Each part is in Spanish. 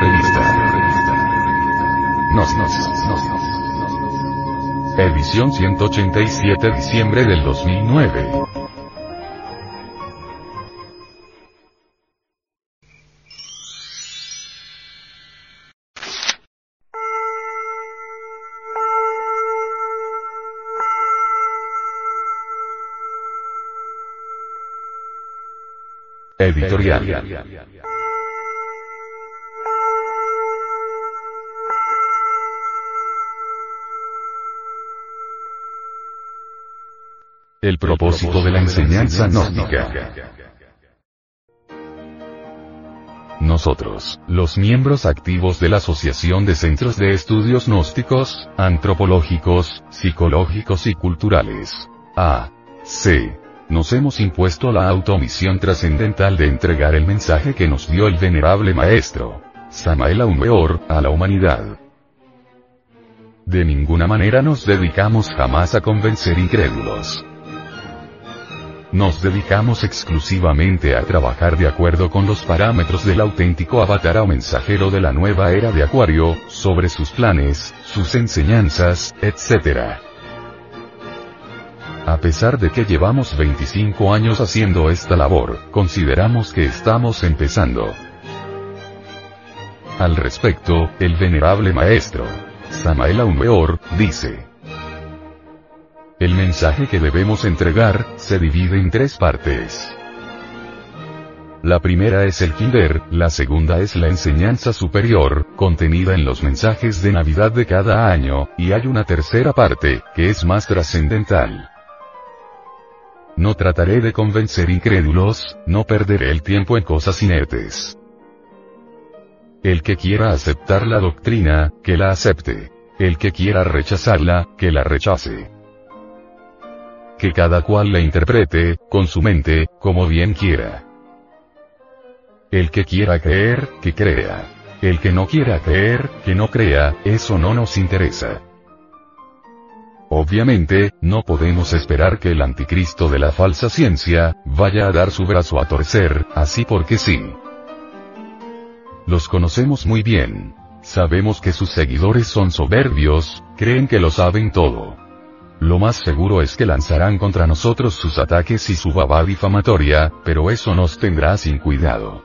Revista. Nos, nos, nos, nos. Edición 187 diciembre del 2009. Editorial. El propósito de la enseñanza gnóstica. Nosotros, los miembros activos de la Asociación de Centros de Estudios Gnósticos, Antropológicos, Psicológicos y Culturales. A. C. Nos hemos impuesto la automisión trascendental de entregar el mensaje que nos dio el venerable maestro, Samael Aumeor, a la humanidad. De ninguna manera nos dedicamos jamás a convencer incrédulos. Nos dedicamos exclusivamente a trabajar de acuerdo con los parámetros del auténtico avatar o mensajero de la nueva era de Acuario, sobre sus planes, sus enseñanzas, etc. A pesar de que llevamos 25 años haciendo esta labor, consideramos que estamos empezando. Al respecto, el venerable maestro, Samael Aumeor, dice, el mensaje que debemos entregar, se divide en tres partes. La primera es el Kinder, la segunda es la enseñanza superior, contenida en los mensajes de Navidad de cada año, y hay una tercera parte, que es más trascendental. No trataré de convencer incrédulos, no perderé el tiempo en cosas inertes. El que quiera aceptar la doctrina, que la acepte. El que quiera rechazarla, que la rechace que cada cual la interprete, con su mente, como bien quiera. El que quiera creer, que crea. El que no quiera creer, que no crea, eso no nos interesa. Obviamente, no podemos esperar que el anticristo de la falsa ciencia, vaya a dar su brazo a torcer, así porque sí. Los conocemos muy bien. Sabemos que sus seguidores son soberbios, creen que lo saben todo. Lo más seguro es que lanzarán contra nosotros sus ataques y su baba difamatoria, pero eso nos tendrá sin cuidado.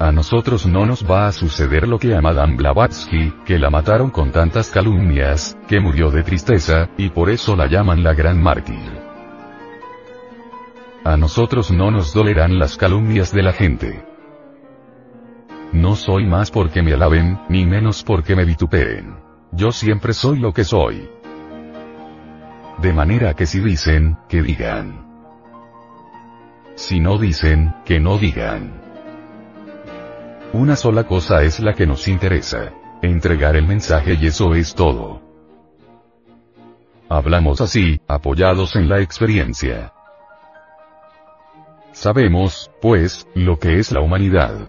A nosotros no nos va a suceder lo que a Madame Blavatsky, que la mataron con tantas calumnias, que murió de tristeza, y por eso la llaman la gran mártir. A nosotros no nos dolerán las calumnias de la gente. No soy más porque me alaben, ni menos porque me vituperen. Yo siempre soy lo que soy. De manera que si dicen, que digan. Si no dicen, que no digan. Una sola cosa es la que nos interesa. Entregar el mensaje y eso es todo. Hablamos así, apoyados en la experiencia. Sabemos, pues, lo que es la humanidad.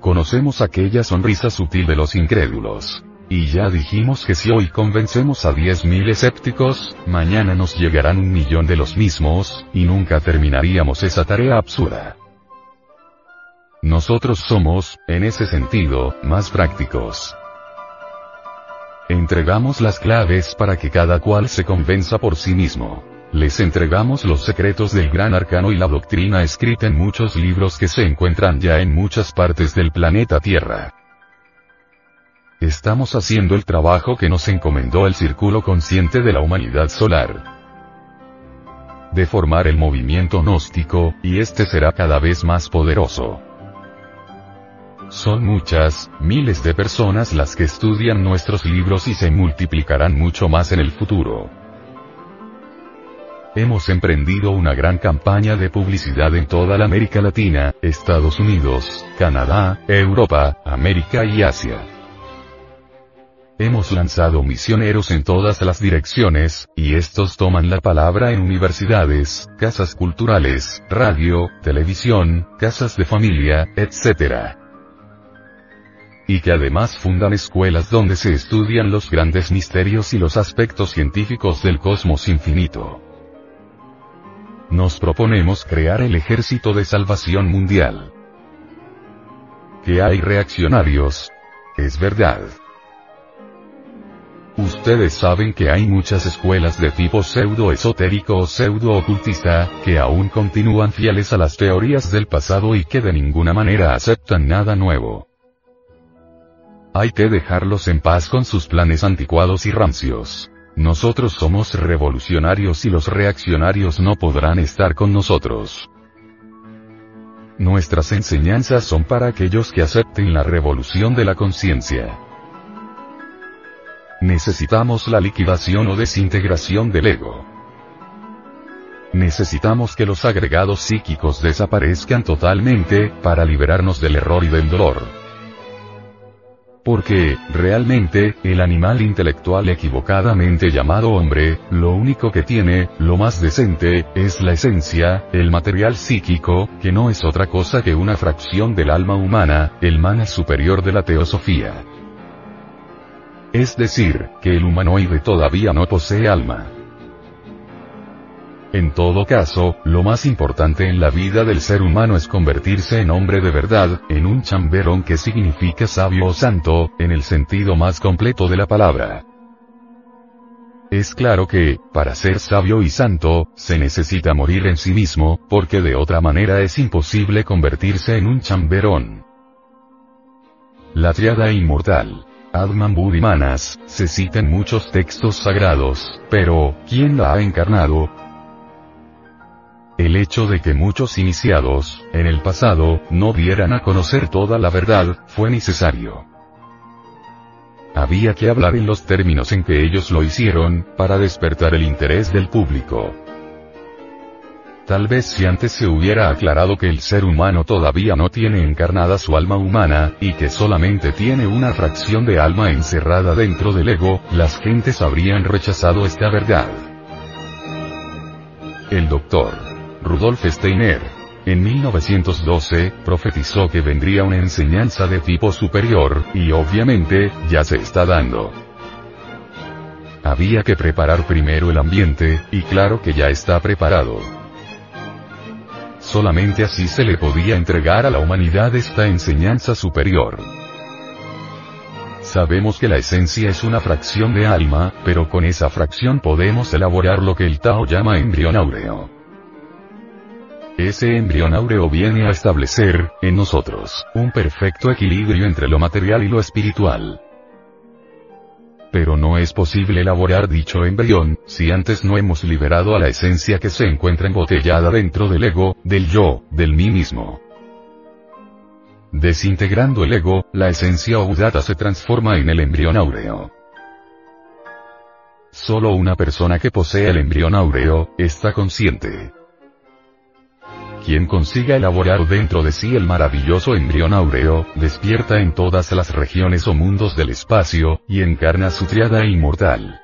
Conocemos aquella sonrisa sutil de los incrédulos. Y ya dijimos que si hoy convencemos a 10.000 escépticos, mañana nos llegarán un millón de los mismos, y nunca terminaríamos esa tarea absurda. Nosotros somos, en ese sentido, más prácticos. Entregamos las claves para que cada cual se convenza por sí mismo. Les entregamos los secretos del gran arcano y la doctrina escrita en muchos libros que se encuentran ya en muchas partes del planeta Tierra. Estamos haciendo el trabajo que nos encomendó el Círculo Consciente de la Humanidad Solar. De formar el movimiento gnóstico, y este será cada vez más poderoso. Son muchas, miles de personas las que estudian nuestros libros y se multiplicarán mucho más en el futuro. Hemos emprendido una gran campaña de publicidad en toda la América Latina, Estados Unidos, Canadá, Europa, América y Asia. Hemos lanzado misioneros en todas las direcciones, y estos toman la palabra en universidades, casas culturales, radio, televisión, casas de familia, etc. Y que además fundan escuelas donde se estudian los grandes misterios y los aspectos científicos del cosmos infinito. Nos proponemos crear el ejército de salvación mundial. que hay reaccionarios. Es verdad. Ustedes saben que hay muchas escuelas de tipo pseudo-esotérico o pseudo-ocultista, que aún continúan fieles a las teorías del pasado y que de ninguna manera aceptan nada nuevo. Hay que dejarlos en paz con sus planes anticuados y rancios. Nosotros somos revolucionarios y los reaccionarios no podrán estar con nosotros. Nuestras enseñanzas son para aquellos que acepten la revolución de la conciencia. Necesitamos la liquidación o desintegración del ego. Necesitamos que los agregados psíquicos desaparezcan totalmente, para liberarnos del error y del dolor. Porque, realmente, el animal intelectual equivocadamente llamado hombre, lo único que tiene, lo más decente, es la esencia, el material psíquico, que no es otra cosa que una fracción del alma humana, el mana superior de la teosofía. Es decir, que el humanoide todavía no posee alma. En todo caso, lo más importante en la vida del ser humano es convertirse en hombre de verdad, en un chamberón que significa sabio o santo, en el sentido más completo de la palabra. Es claro que, para ser sabio y santo, se necesita morir en sí mismo, porque de otra manera es imposible convertirse en un chamberón. La triada inmortal. Adman Budimanas, se cita en muchos textos sagrados, pero, ¿quién la ha encarnado? El hecho de que muchos iniciados, en el pasado, no dieran a conocer toda la verdad, fue necesario. Había que hablar en los términos en que ellos lo hicieron, para despertar el interés del público. Tal vez si antes se hubiera aclarado que el ser humano todavía no tiene encarnada su alma humana, y que solamente tiene una fracción de alma encerrada dentro del ego, las gentes habrían rechazado esta verdad. El doctor Rudolf Steiner, en 1912, profetizó que vendría una enseñanza de tipo superior, y obviamente, ya se está dando. Había que preparar primero el ambiente, y claro que ya está preparado. Solamente así se le podía entregar a la humanidad esta enseñanza superior. Sabemos que la esencia es una fracción de alma, pero con esa fracción podemos elaborar lo que el Tao llama embrión áureo. Ese embrión áureo viene a establecer, en nosotros, un perfecto equilibrio entre lo material y lo espiritual. Pero no es posible elaborar dicho embrión, si antes no hemos liberado a la esencia que se encuentra embotellada dentro del ego, del yo, del mí mismo. Desintegrando el ego, la esencia udata se transforma en el embrión áureo. Solo una persona que posee el embrión áureo, está consciente. Quien consiga elaborar dentro de sí el maravilloso embrión áureo, despierta en todas las regiones o mundos del espacio, y encarna su triada inmortal.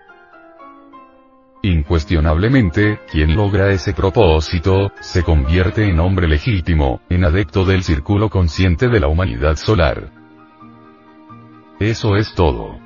Incuestionablemente, quien logra ese propósito, se convierte en hombre legítimo, en adepto del círculo consciente de la humanidad solar. Eso es todo.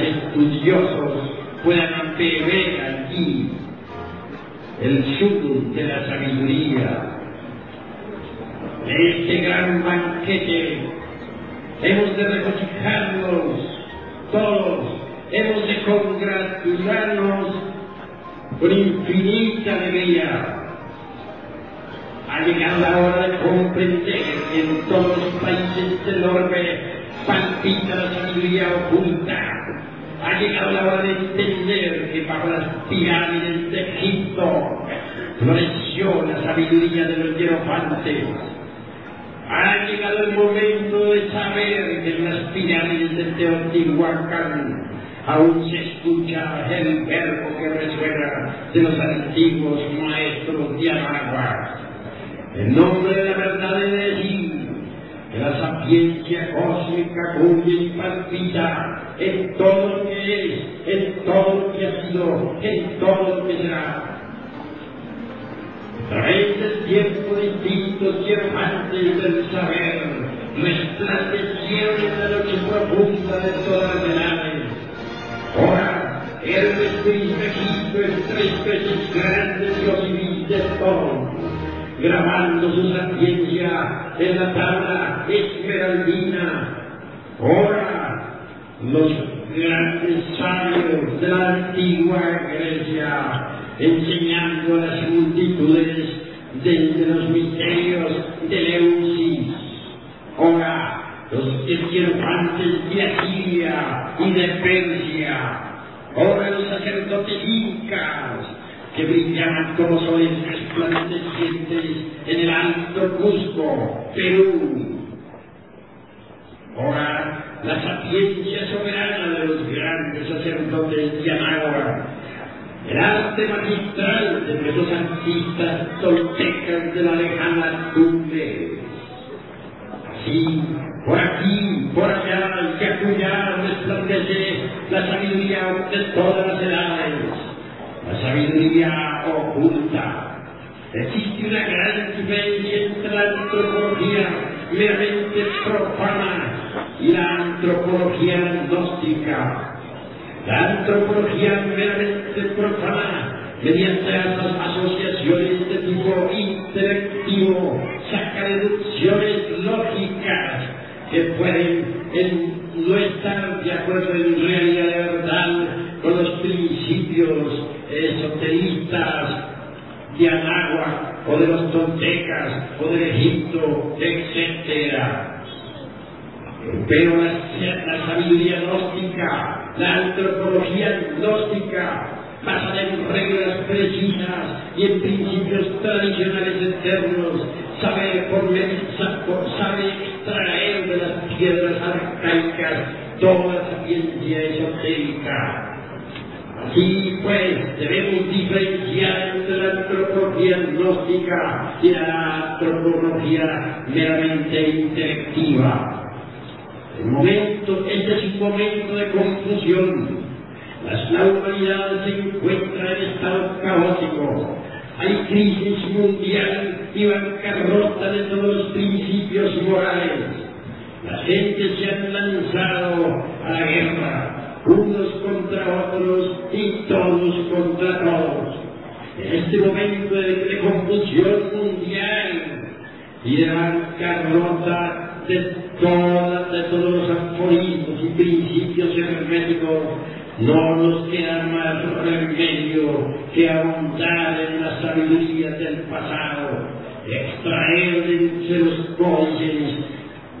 estudiosos puedan beber allí el sur de la sabiduría. De este gran banquete hemos de regocijarnos todos, hemos de congratularnos con infinita alegría. Ha llegado la hora de comprender que en todos los países del orbe palpita la sabiduría oculta. Ha llegado la hora de entender que bajo las pirámides de Egipto floreció la sabiduría de los hierofantes. Ha llegado el momento de saber que en las pirámides de Teotihuacán aún se escucha el verbo que resuena de los antiguos maestros de Anagua. En nombre de la verdad decir que la sapiencia cósmica cuya palpita en todo lo que es, en todo lo que ha sido, en todo lo que será. A través del tiempo distintos diamantes del saber resplandecieron en la noche profunda de todas las edades. Ahora, Hermes Trismegisto es tres veces grande Dios y de todo grabando su sapiencia en la tabla esmeraldina. Ahora, los grandes sabios de la antigua Grecia, enseñando a las multitudes desde los misterios de Leusis. Ahora, los esquirofantes de Asiria y de Persia. Ahora los sacerdotes incas, que brillaban como soles resplandecientes en el alto Cusco, Perú. Ahora, la sapiencia soberana de los grandes sacerdotes de Anáhuac, el arte magistral de nuestros artistas toltecas de la lejana Tumbes. Así, por aquí, por allá y acullá resplandece la sabiduría de todas las edades la sabiduría oculta. Existe una gran diferencia entre la antropología meramente profana y la antropología gnóstica. La antropología meramente profana, mediante las asociaciones de tipo intelectivo, saca deducciones lógicas que pueden en, no estar de acuerdo en realidad verdad con los principios esoteristas de Anáhuac o de los toltecas o del Egipto, etc. Pero la, la sabiduría gnóstica, la antropología gnóstica, basada en reglas precisas y en principios tradicionales eternos, sabe, por, sabe extraer de las piedras arcaicas toda la ciencia esotérica. Así pues, debemos diferenciar entre la antropología gnóstica y la antropología meramente intelectiva. El momento, este es un momento de confusión. La humanidad se encuentra en estado caótico. Hay crisis mundial y bancarrota de todos los principios morales. La gente se ha lanzado a la guerra, unos contra otros y todos contra todos. En este momento de, confusión mundial y de bancarrota de, toda, de todos los aforismos y principios herméticos, no nos queda más remedio que ahondar en la sabiduría del pasado, extraer de los códices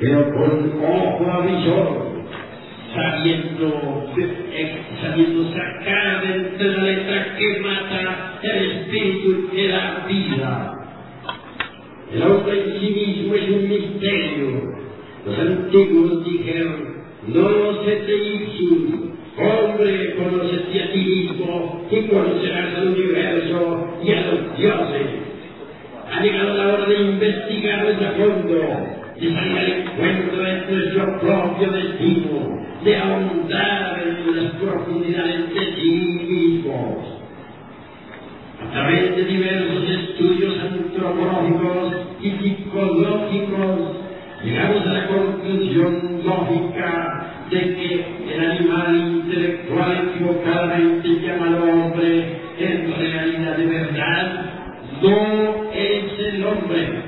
pero con ojo avisor, sabiendo, sabiendo sacar de entre la letra que mata el espíritu que da vida. El hombre en sí mismo es un misterio. Los antiguos dijeron, no te ipsum, hombre, conocete a ti mismo y conocerás al universo y a los dioses. Ha llegado la hora de investigar a fondo, de salir al encuentro de nuestro propio destino, de ahondar en las profundidades de ti mismos. A través de diversos estudios antropológicos y psicológicos, llegamos a la conclusión lógica de que el animal intelectual equivocadamente llamado hombre, en realidad de verdad, no es el hombre.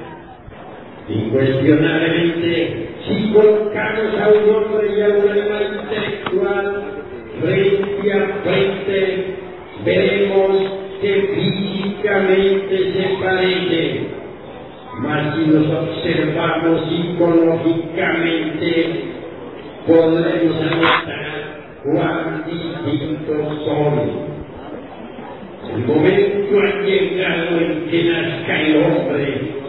Incuestionablemente, si colocamos a un hombre y a un animal intelectual frente a frente, veremos que físicamente se parecen, mas si los observamos psicológicamente, podremos anotar cuán distintos son. El momento ha llegado en que nazca el hombre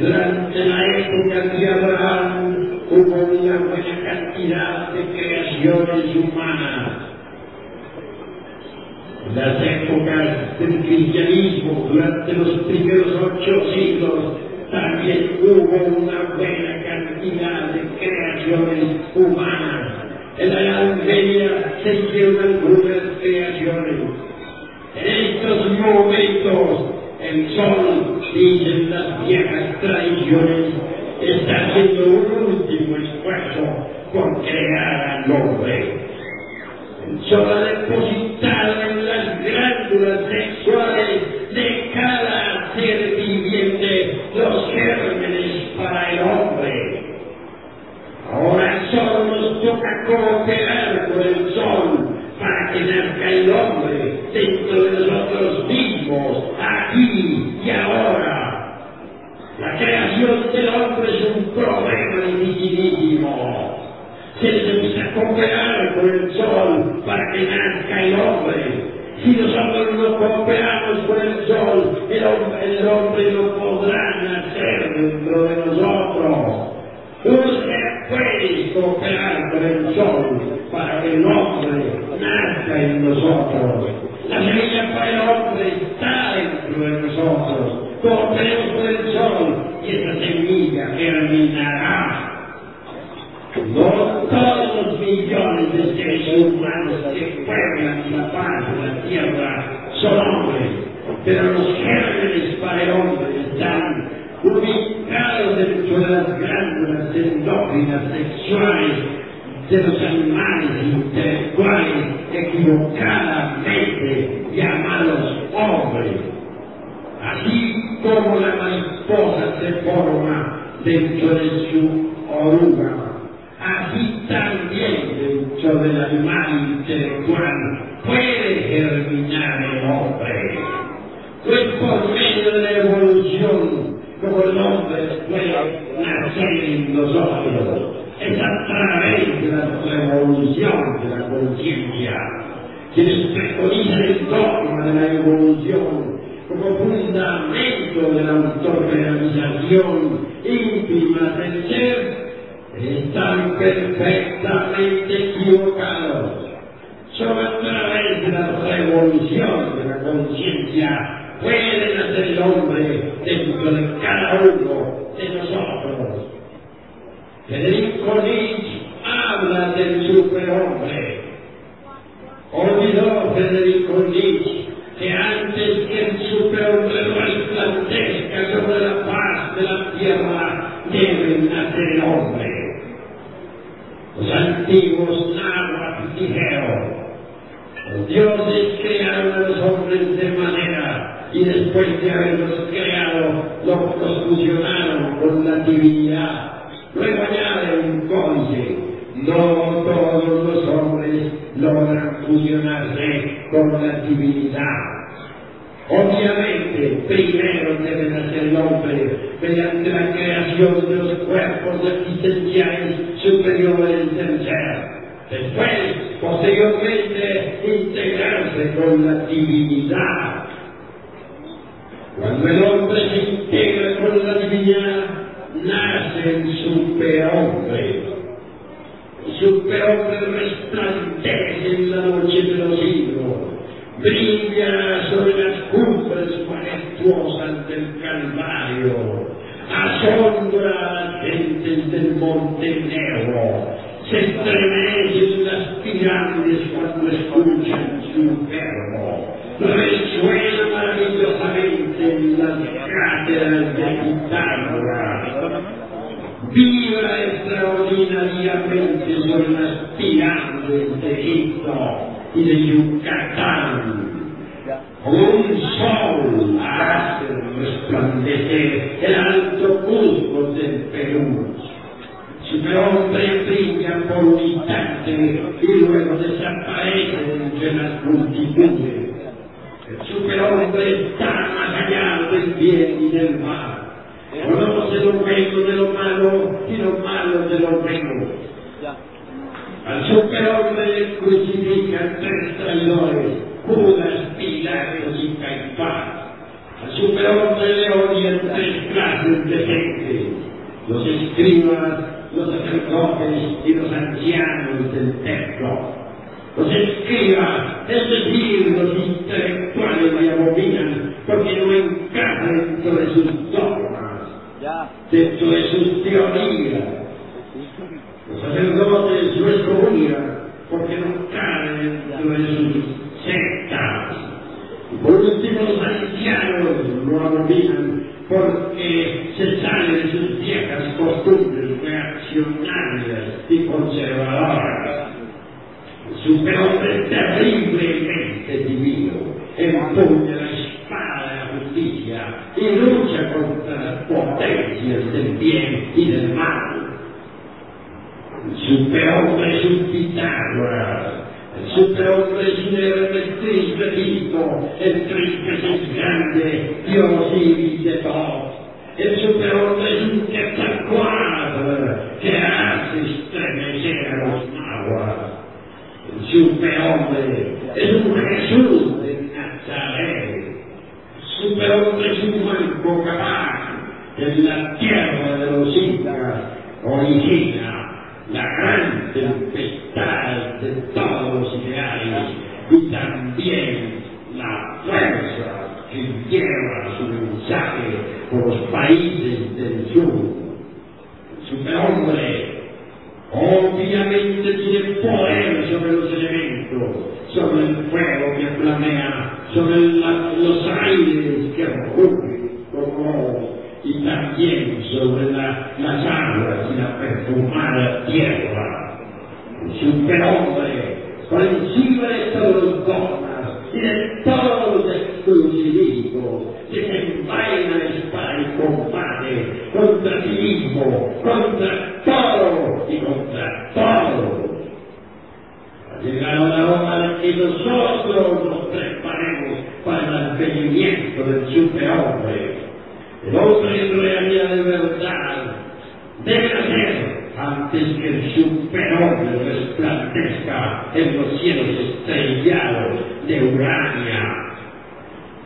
durante la época de Abraham hubo una buena cantidad de creaciones humanas. Las épocas del cristianismo, durante los primeros ocho siglos, también hubo una buena cantidad de creaciones humanas. En la Edad Media se hicieron algunas creaciones. En estos momentos, el sol, dicen las viejas tradiciones, está haciendo un último esfuerzo por crear al hombre. El sol ha depositado en las glándulas sexuales de cada ser viviente los gérmenes para el hombre. Ahora solo nos toca cooperar con el sol para que nazca el hombre dentro de nosotros mismos, aquí y ahora. La creación del hombre es un problema dificilísimo. Se necesita cooperar con el sol para que nazca el hombre. Si nosotros no cooperamos con el sol, el hombre, el hombre no podrá nacer dentro de nosotros. Usted puede cooperar con el sol para que el hombre nazca en nosotros. La semilla para el hombre está dentro de nosotros. Cooperemos con el sol y esa semilla germinará. No todos los millones de seres humanos que pueblan la paz de la tierra son hombres, pero los gérmenes para el hombre están ubicados dentro de las glándulas de los animales intelectuales equivocadamente llamados hombres. Así como la mariposa se forma dentro de su oruga, así también dentro del animal intelectual puede germinar el hombre. Pues por medio de la evolución, como el hombre puede nacer en nosotros, es a través de la evolución de la conciencia. Quienes preconizan el dogma de la evolución como fundamento de la autorrealización íntima del ser, están perfectamente equivocados. Solo a través de la revolución de la conciencia puede nacer el hombre dentro de cada uno de nosotros. Federico Nietzsche habla del superhombre. Olvidó Federico Nietzsche que antes que el superhombre resplandezca sobre la paz de la tierra, debe nacer el hombre. Los antiguos náhuatl dijeron, los dioses crearon a los hombres de manera y después de haberlos creado, los fusionaron con la divinidad. Luego añade un códice, no todos los hombres logran fusionarse con la divinidad. Obviamente, primero debe nacer el hombre mediante la creación de los cuerpos existenciales superiores del ser. Después, posteriormente, integrarse con la divinidad. Cuando el hombre se integra con la divinidad, nace el superhombre. El superhombre resplandece en la noche de los siglos, brilla sobre las cumbres majestuosas del Calvario, asombra a las gentes del Monte Negro, se estremecen las pirámides cuando escuchan su verbo, resuena maravillosamente en las cátedras de Pitágoras, vibra extraordinariamente sobre las pirámides de Egipto y de Yucatán. Un sol hace resplandecer el alto Cusco del Perú. Superhombre brilla por un y luego desaparece entre las multitudes. El superhombre está más allá del bien y del mal. Conoce lo bueno de lo malo y lo malo de lo bueno. Al superhombre crucifican tres traidores, Judas, Pilatos y Caifás. Al superhombre le odian tres clases de gente, los escribas, los sacerdotes y los ancianos del templo. Los escribas, es decir, los intelectuales le abominan porque no encaja dentro de sus dogmas, dentro de teorías. Los sacerdotes lo excomunican porque no caen dentro de sus sectas. Y por último, los ancianos lo abominan porque se sale de sus viejas costumbres reaccionarias y conservadoras. El superhombre terriblemente divino empuña la espada de la justicia y lucha contra las potencias del bien y del mal. El superhombre es un Pitágoras. El superhombre es un Hermes Trismegisto, el Trisme es grande, Dios y de todos. El superhombre es un Quetzalcoatl que hace estremecer a los nahuas. El superhombre es un Jesús de Nazaret. El superhombre es un Juan capaz que en la tierra de los incas origina la gran tempestad de todos los ideales y también la fuerza que lleva su mensaje por los países del sur. El superhombre obviamente tiene poder sobre los elementos, sobre el fuego que flamea, sobre la, los aires que rugen como y también sobre la, las aguas y la perfumada tierra. El superhombre, por encima de todos los dogmas y de todos los exclusivismos, desenvaina la espada y combate contra sí mismo, contra todo y contra todo. Ha llegado la hora de que nosotros nos preparemos para el advenimiento del superhombre. El hombre en realidad de verdad debe nacer antes que el superhombre resplandezca en los cielos de Urania.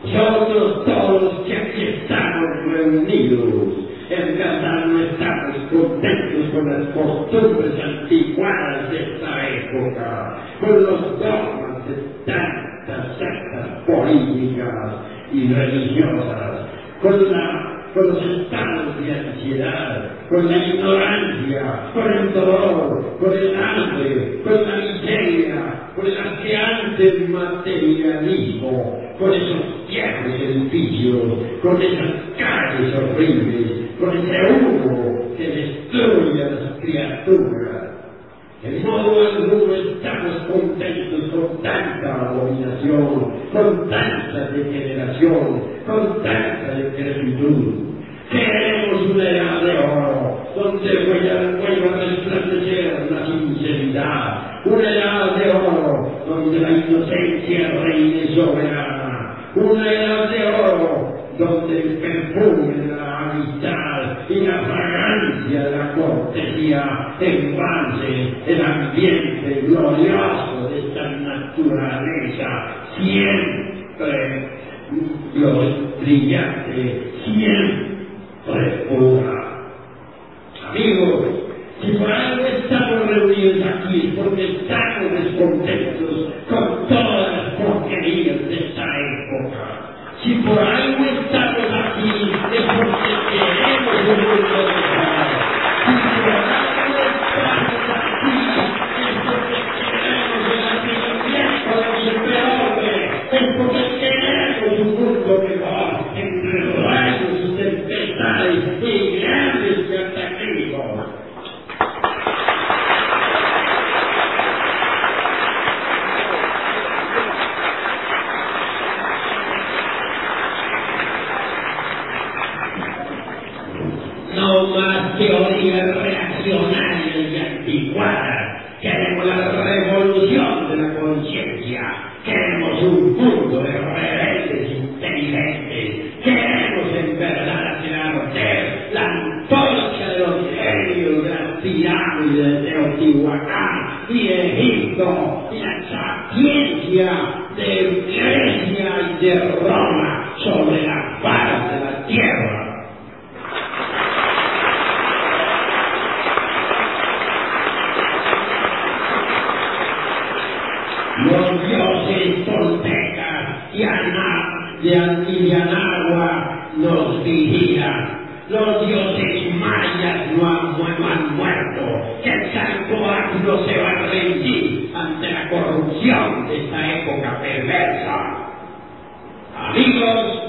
Nosotros todos que aquí estamos reunidos, en verdad no estamos contentos con las costumbres anticuadas de esta época, con los dogmas de tantas sectas políticas y religiosas, con, la, con los estados de ansiedad, con la ignorancia, con el dolor, con el hambre, con la miseria, asqueante materialismo, con esos viejos edificios, con esas calles horribles, con ese humo que destruye a las criaturas. De modo alguno estamos contentos con tanta abominación, con tanta degeneración, con tanta decrepitud. Queremos una edad de donde vuelva a resplandecer la sinceridad, una edad de oro, donde la inocencia reine soberana, una edad de oro, donde el perfume de la amistad y la fragancia de la cortesía embalse el ambiente glorioso de esta naturaleza, siempre brillante, siempre pura. Amigos, si por algo estamos reunidos aquí porque estamos descontentos Egipto y la sapiencia de Grecia y de Roma sobre la faz de la tierra. los dioses toltecas y Ana, de Antivianagua nos vigilan. Los dioses mayas no han, no han muerto. Quetzalcoatl se va a rendir ante la corrupción de esta época perversa. Amigos,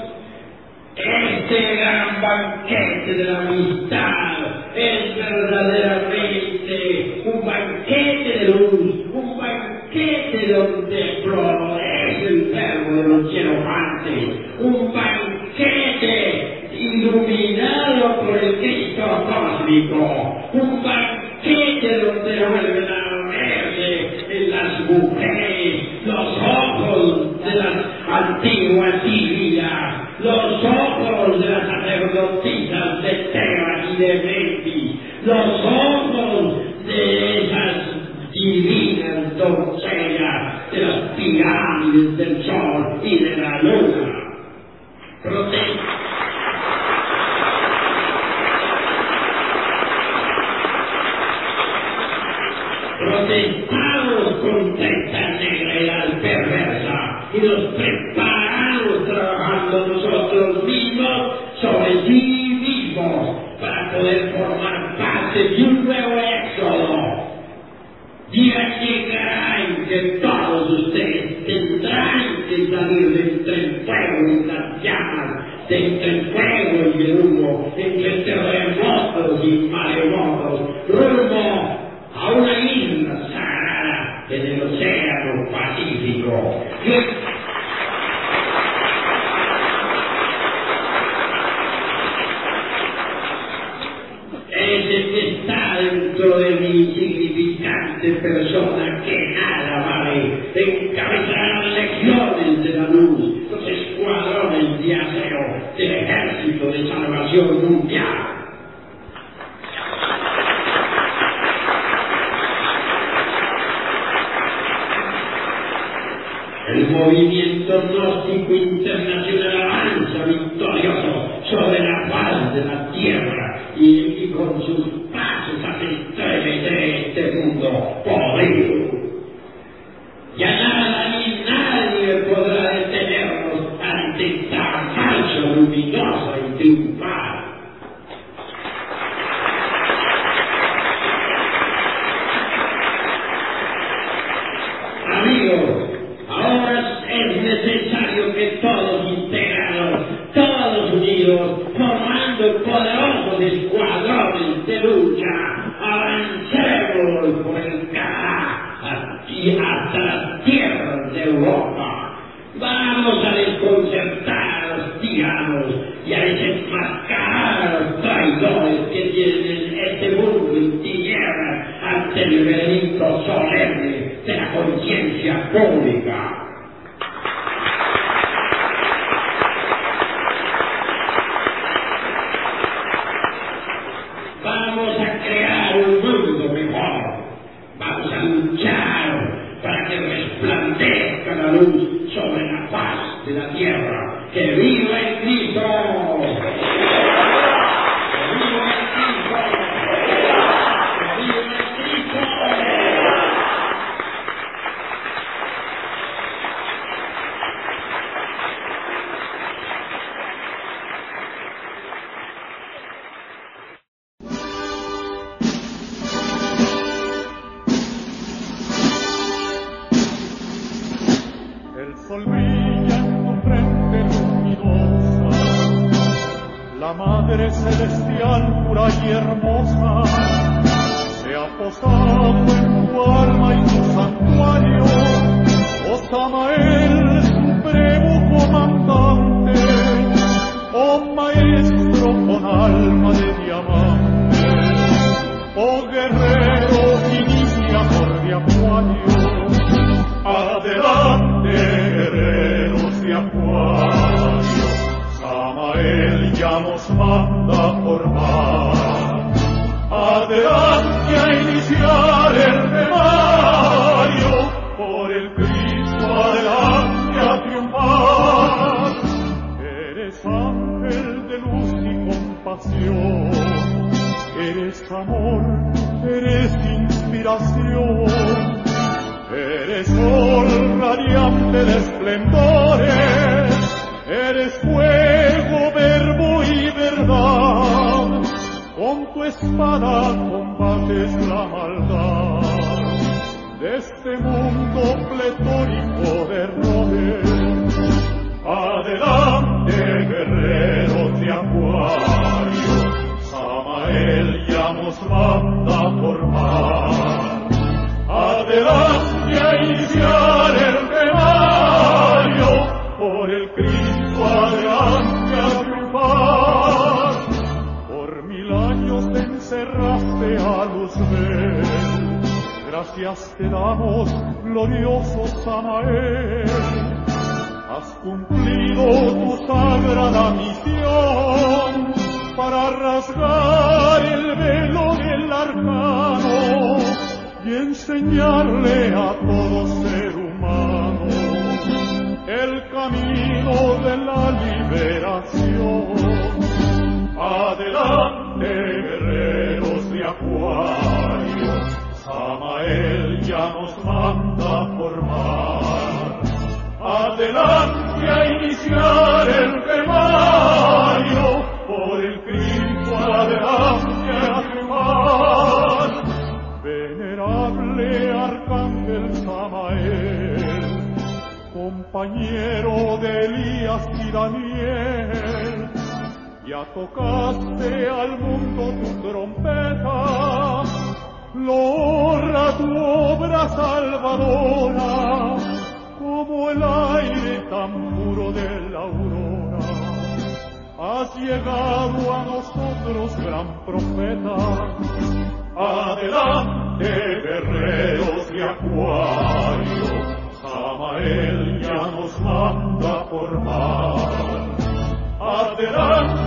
este gran banquete de la amistad es verdaderamente un banquete de luz, un banquete donde florece el verbo de los hierofantes, un banquete iluminado por el Cristo cósmico, un banquete donde vuelven a verse en las mujeres los ojos de las antiguas Sirias, los ojos de las sacerdotisas de Tebas y de Memphis, los ojos de esas divinas doncellas de las pirámides del sol y de la luna. Prote- protestamos contra esta negra perversa y nos preparamos trabajando nosotros mismos sobre sí mismos para poder formar parte de un nuevo éxodo. Día llegará en que todos ustedes tendrán que salir de entre el fuego y las llamas, de entre el fuego y el humo, entre terremotos y maremotos, rumbo a una isla sagrada en el océano Pacífico. Ese que está dentro de mi insignificante persona que nada vale, encabezará las legiones de la luz, los escuadrones de acero del ejército de salvación mundial. formando el poderoso de lucha, avancemos por el Canadá y hasta las tierras de Europa. Vamos a desconcertar a los tiranos y a desenmascarar a los traidores que tienen este mundo en tierra ante el veredicto solemne de la conciencia pública. Sol en tu frente luminosa, la Madre Celestial pura y hermosa, se ha posado en tu alma y tu santuario, oh Samael, supremo comandante, oh Maestro con alma de radiante de esplendores, eres fuego, verbo y verdad. Con tu espada combates la maldad de este mundo pletórico de errores. Adelante, guerreros de acuario, Samael ya nos manda a formar. Adelante iniciar damos, glorioso Samael. Has cumplido tu sagrada misión para rasgar el velo del arcano y enseñarle a todo ser humano el camino de la liberación. Adelante, guerreros de Samael ya nos manda formar. Adelante a iniciar el temario, por el Cristo adelante a triunfar. Venerable Arcángel Samael, compañero de Elías y Daniel, ya tocaste al mundo tu trompeta, logra tu obra salvadora, como el aire tan puro de la aurora. Has llegado a nosotros, gran profeta, Adelante, guerreros de acuario, Samael ya nos manda a formar. Adelante